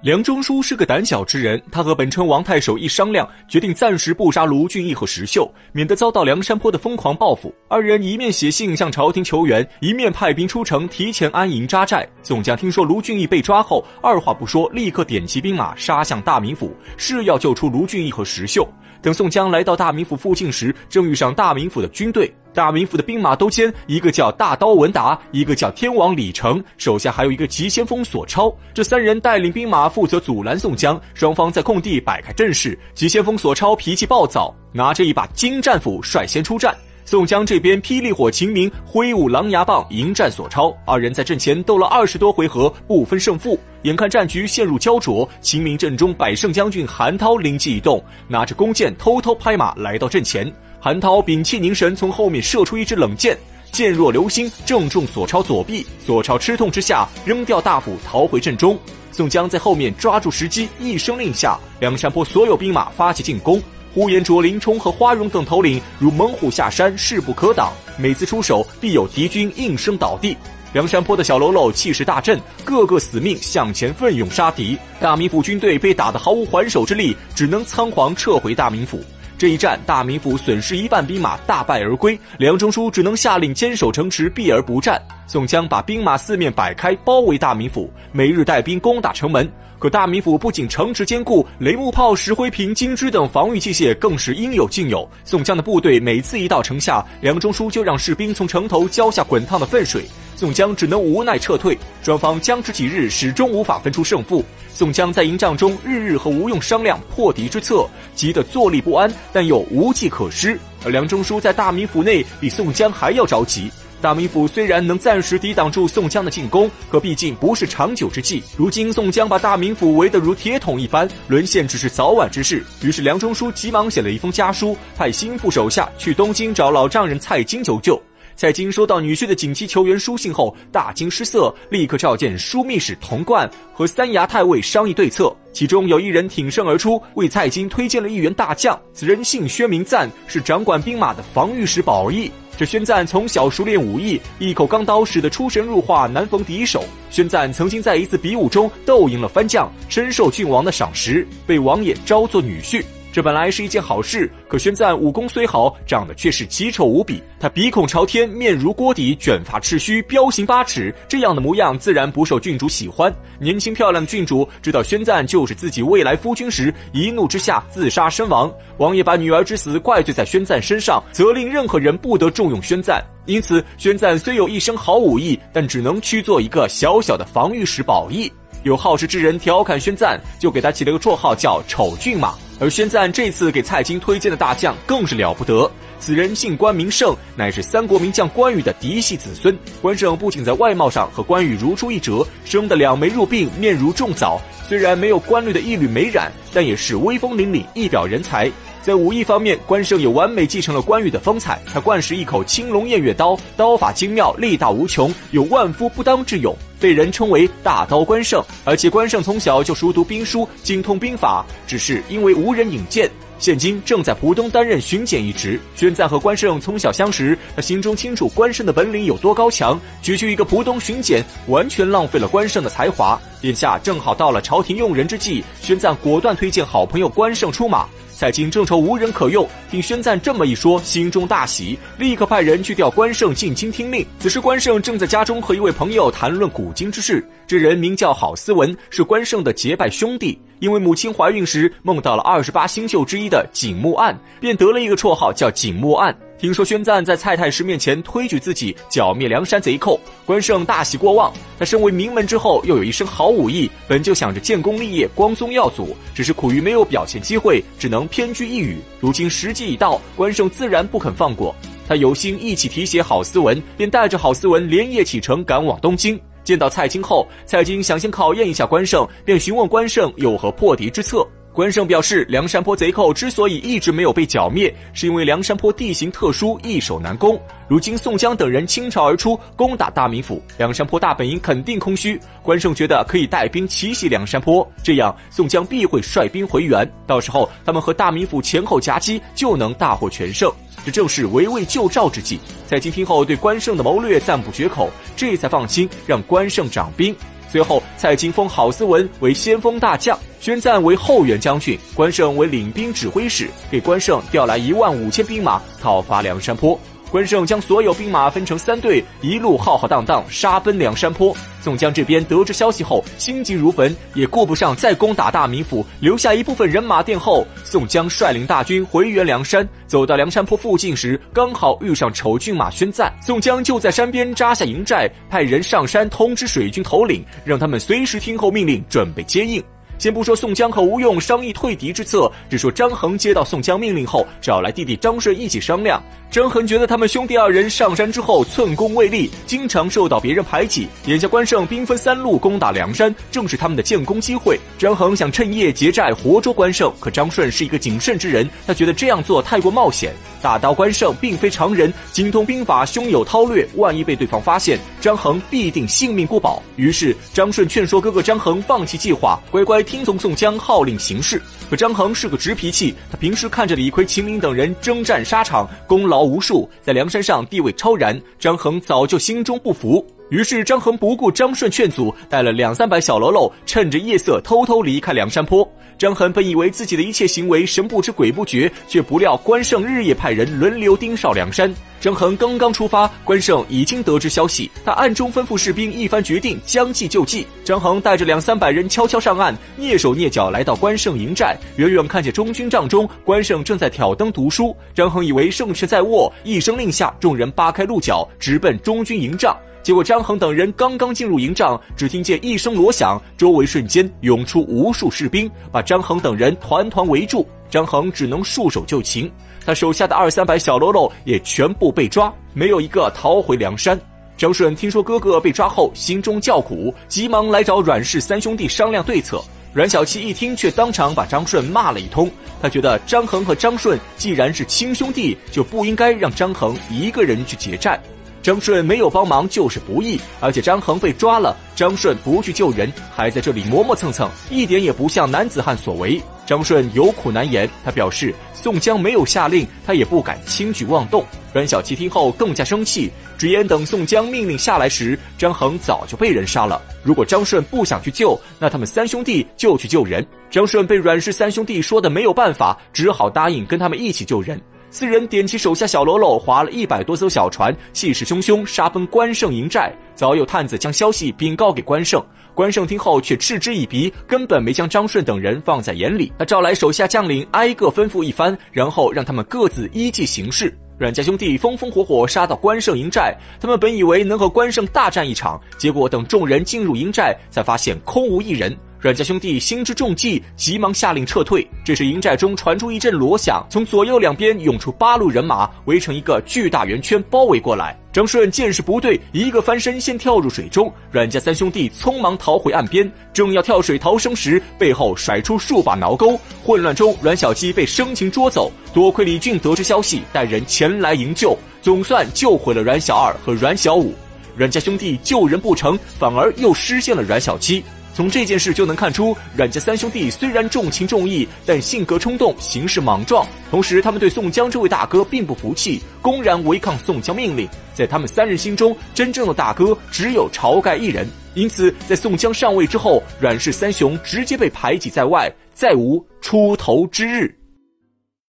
梁中书是个胆小之人，他和本城王太守一商量，决定暂时不杀卢俊义和石秀，免得遭到梁山泊的疯狂报复。二人一面写信向朝廷求援，一面派兵出城，提前安营扎寨。宋江听说卢俊义被抓后，二话不说，立刻点齐兵马杀向大名府，誓要救出卢俊义和石秀。等宋江来到大名府附近时，正遇上大名府的军队。大名府的兵马都监，一个叫大刀文达，一个叫天王李成，手下还有一个急先锋索超。这三人带领兵马负责阻拦宋江。双方在空地摆开阵势。急先锋索超脾气暴躁，拿着一把金战斧率先出战。宋江这边霹雳火秦明挥舞狼牙棒迎战索超。二人在阵前斗了二十多回合，不分胜负。眼看战局陷入焦灼，秦明阵中百胜将军韩涛灵机一动，拿着弓箭偷偷拍马来到阵前。韩涛屏气凝神，从后面射出一支冷箭，箭若流星，正中索超左臂。索超吃痛之下，扔掉大斧，逃回阵中。宋江在后面抓住时机，一声令下，梁山泊所有兵马发起进攻。呼延灼、林冲和花荣等头领如猛虎下山，势不可挡。每次出手，必有敌军应声倒地。梁山泊的小喽啰气势大振，个个死命向前奋勇杀敌。大名府军队被打得毫无还手之力，只能仓皇撤回大名府。这一战，大名府损失一半兵马，大败而归。梁中书只能下令坚守城池，避而不战。宋江把兵马四面摆开，包围大名府，每日带兵攻打城门。可大名府不仅城池坚固，雷木炮、石灰瓶、金枝等防御器械更是应有尽有。宋江的部队每次一到城下，梁中书就让士兵从城头浇下滚烫的粪水。宋江只能无奈撤退，双方僵持几日，始终无法分出胜负。宋江在营帐中日日和吴用商量破敌之策，急得坐立不安，但又无计可施。而梁中书在大名府内比宋江还要着急。大名府虽然能暂时抵挡住宋江的进攻，可毕竟不是长久之计。如今宋江把大名府围得如铁桶一般，沦陷只是早晚之事。于是梁中书急忙写了一封家书，派心腹手下去东京找老丈人蔡京求救。蔡京收到女婿的紧急求援书信后，大惊失色，立刻召见枢密使童贯和三衙太尉商议对策。其中有一人挺身而出，为蔡京推荐了一员大将，此人姓薛名赞，是掌管兵马的防御使宝义。这宣赞从小熟练武艺，一口钢刀使得出神入化，难逢敌手。宣赞曾经在一次比武中斗赢了番将，深受郡王的赏识，被王爷招做女婿。这本来是一件好事，可宣赞武功虽好，长得却是奇丑无比。他鼻孔朝天，面如锅底，卷发赤须，彪形八尺，这样的模样自然不受郡主喜欢。年轻漂亮的郡主知道宣赞就是自己未来夫君时，一怒之下自杀身亡。王爷把女儿之死怪罪在宣赞身上，责令任何人不得重用宣赞。因此，宣赞虽有一身好武艺，但只能屈做一个小小的防御使宝义。有好事之人调侃宣赞，就给他起了个绰号叫丑骏马。而宣赞这次给蔡京推荐的大将更是了不得，此人姓关名胜，乃是三国名将关羽的嫡系子孙。关胜不仅在外貌上和关羽如出一辙，生得两眉入鬓，面如重枣，虽然没有关羽的一缕眉染，但也是威风凛凛，一表人才。在武艺方面，关胜也完美继承了关羽的风采。他惯使一口青龙偃月刀，刀法精妙，力大无穷，有万夫不当之勇。被人称为大刀关胜，而且关胜从小就熟读兵书，精通兵法，只是因为无人引荐，现今正在浦东担任巡检一职。宣赞和关胜从小相识，他心中清楚关胜的本领有多高强，区区一个浦东巡检，完全浪费了关胜的才华。眼下正好到了朝廷用人之际，宣赞果断推荐好朋友关胜出马。蔡京正愁无人可用，听宣赞这么一说，心中大喜，立刻派人去调关胜进京听令。此时关胜正在家中和一位朋友谈论古今之事，这人名叫郝思文，是关胜的结拜兄弟。因为母亲怀孕时梦到了二十八星宿之一的景木案，便得了一个绰号叫景木案。听说宣赞在蔡太师面前推举自己剿灭梁山贼寇，关胜大喜过望。他身为名门之后，又有一身好武艺，本就想着建功立业、光宗耀祖，只是苦于没有表现机会，只能偏居一隅。如今时机已到，关胜自然不肯放过他，有心一起提携郝思文，便带着郝思文连夜启程赶往东京。见到蔡京后，蔡京想先考验一下关胜，便询问关胜有何破敌之策。关胜表示，梁山泊贼寇之所以一直没有被剿灭，是因为梁山泊地形特殊，易守难攻。如今宋江等人倾巢而出，攻打大名府，梁山泊大本营肯定空虚。关胜觉得可以带兵奇袭梁山泊，这样宋江必会率兵回援，到时候他们和大名府前后夹击，就能大获全胜。这正是围魏救赵之计。蔡京听后对关胜的谋略赞不绝口，这才放心让关胜掌兵。随后，蔡京封郝思文为先锋大将，宣赞为后援将军，关胜为领兵指挥使，给关胜调来一万五千兵马讨伐梁山泊。关胜将所有兵马分成三队，一路浩浩荡荡杀奔梁山坡。宋江这边得知消息后，心急如焚，也顾不上再攻打大名府，留下一部分人马殿后。宋江率领大军回援梁山，走到梁山坡附近时，刚好遇上丑郡马宣赞。宋江就在山边扎下营寨，派人上山通知水军头领，让他们随时听候命令，准备接应。先不说宋江和吴用商议退敌之策，只说张衡接到宋江命令后，找来弟弟张顺一起商量。张衡觉得他们兄弟二人上山之后寸功未立，经常受到别人排挤。眼下关胜兵分三路攻打梁山，正是他们的建功机会。张衡想趁夜劫寨活捉关胜，可张顺是一个谨慎之人，他觉得这样做太过冒险。大刀关胜并非常人，精通兵法，胸有韬略，万一被对方发现，张衡必定性命不保。于是张顺劝说哥哥张衡放弃计划，乖乖听从宋江号令行事。可张衡是个直脾气，他平时看着李逵、秦明等人征战沙场，功劳无数，在梁山上地位超然，张衡早就心中不服。于是张衡不顾张顺劝阻，带了两三百小喽啰，趁着夜色偷偷离开梁山坡。张衡本以为自己的一切行为神不知鬼不觉，却不料关胜日夜派人轮流盯梢梁山。张衡刚刚出发，关胜已经得知消息，他暗中吩咐士兵一番决定，将计就计。张衡带着两三百人悄悄上岸，蹑手蹑脚来到关胜营寨，远远看见中军帐中关胜正在挑灯读书。张衡以为胜势在握，一声令下，众人扒开鹿角，直奔中军营帐。结果张衡等人刚刚进入营帐，只听见一声锣响，周围瞬间涌出无数士兵，把张衡等人团团围住。张衡只能束手就擒，他手下的二三百小喽啰也全部被抓，没有一个逃回梁山。张顺听说哥哥被抓后，心中叫苦，急忙来找阮氏三兄弟商量对策。阮小七一听，却当场把张顺骂了一通。他觉得张衡和张顺既然是亲兄弟，就不应该让张衡一个人去结战。张顺没有帮忙就是不义，而且张衡被抓了，张顺不去救人，还在这里磨磨蹭蹭，一点也不像男子汉所为。张顺有苦难言，他表示宋江没有下令，他也不敢轻举妄动。阮小七听后更加生气，直言等宋江命令下来时，张衡早就被人杀了。如果张顺不想去救，那他们三兄弟就去救人。张顺被阮氏三兄弟说的没有办法，只好答应跟他们一起救人。四人点起手下小喽啰，划了一百多艘小船，气势汹汹杀奔关胜营寨。早有探子将消息禀告给关胜，关胜听后却嗤之以鼻，根本没将张顺等人放在眼里。他召来手下将领，挨个吩咐一番，然后让他们各自依计行事。阮家兄弟风风火火杀到关胜营寨，他们本以为能和关胜大战一场，结果等众人进入营寨，才发现空无一人。阮家兄弟心知中计，急忙下令撤退。这时营寨中传出一阵锣响，从左右两边涌出八路人马，围成一个巨大圆圈包围过来。张顺见势不对，一个翻身先跳入水中。阮家三兄弟匆忙逃回岸边，正要跳水逃生时，背后甩出数把挠钩。混乱中，阮小七被生擒捉走。多亏李俊得知消息，带人前来营救，总算救回了阮小二和阮小五。阮家兄弟救人不成，反而又失陷了阮小七。从这件事就能看出，阮家三兄弟虽然重情重义，但性格冲动，行事莽撞。同时，他们对宋江这位大哥并不服气，公然违抗宋江命令。在他们三人心中，真正的大哥只有晁盖一人。因此，在宋江上位之后，阮氏三雄直接被排挤在外，再无出头之日。